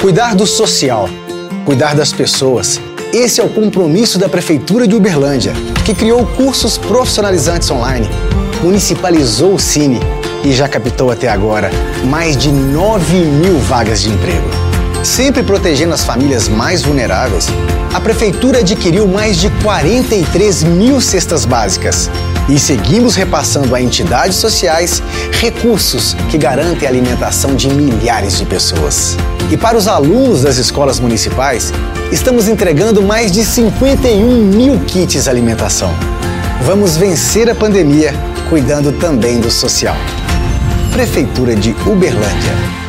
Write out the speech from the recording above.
Cuidar do social, cuidar das pessoas. Esse é o compromisso da Prefeitura de Uberlândia, que criou cursos profissionalizantes online, municipalizou o Cine e já captou até agora mais de 9 mil vagas de emprego. Sempre protegendo as famílias mais vulneráveis, a Prefeitura adquiriu mais de 43 mil cestas básicas e seguimos repassando a entidades sociais recursos que garantem a alimentação de milhares de pessoas. E para os alunos das escolas municipais, estamos entregando mais de 51 mil kits alimentação. Vamos vencer a pandemia cuidando também do social. Prefeitura de Uberlândia.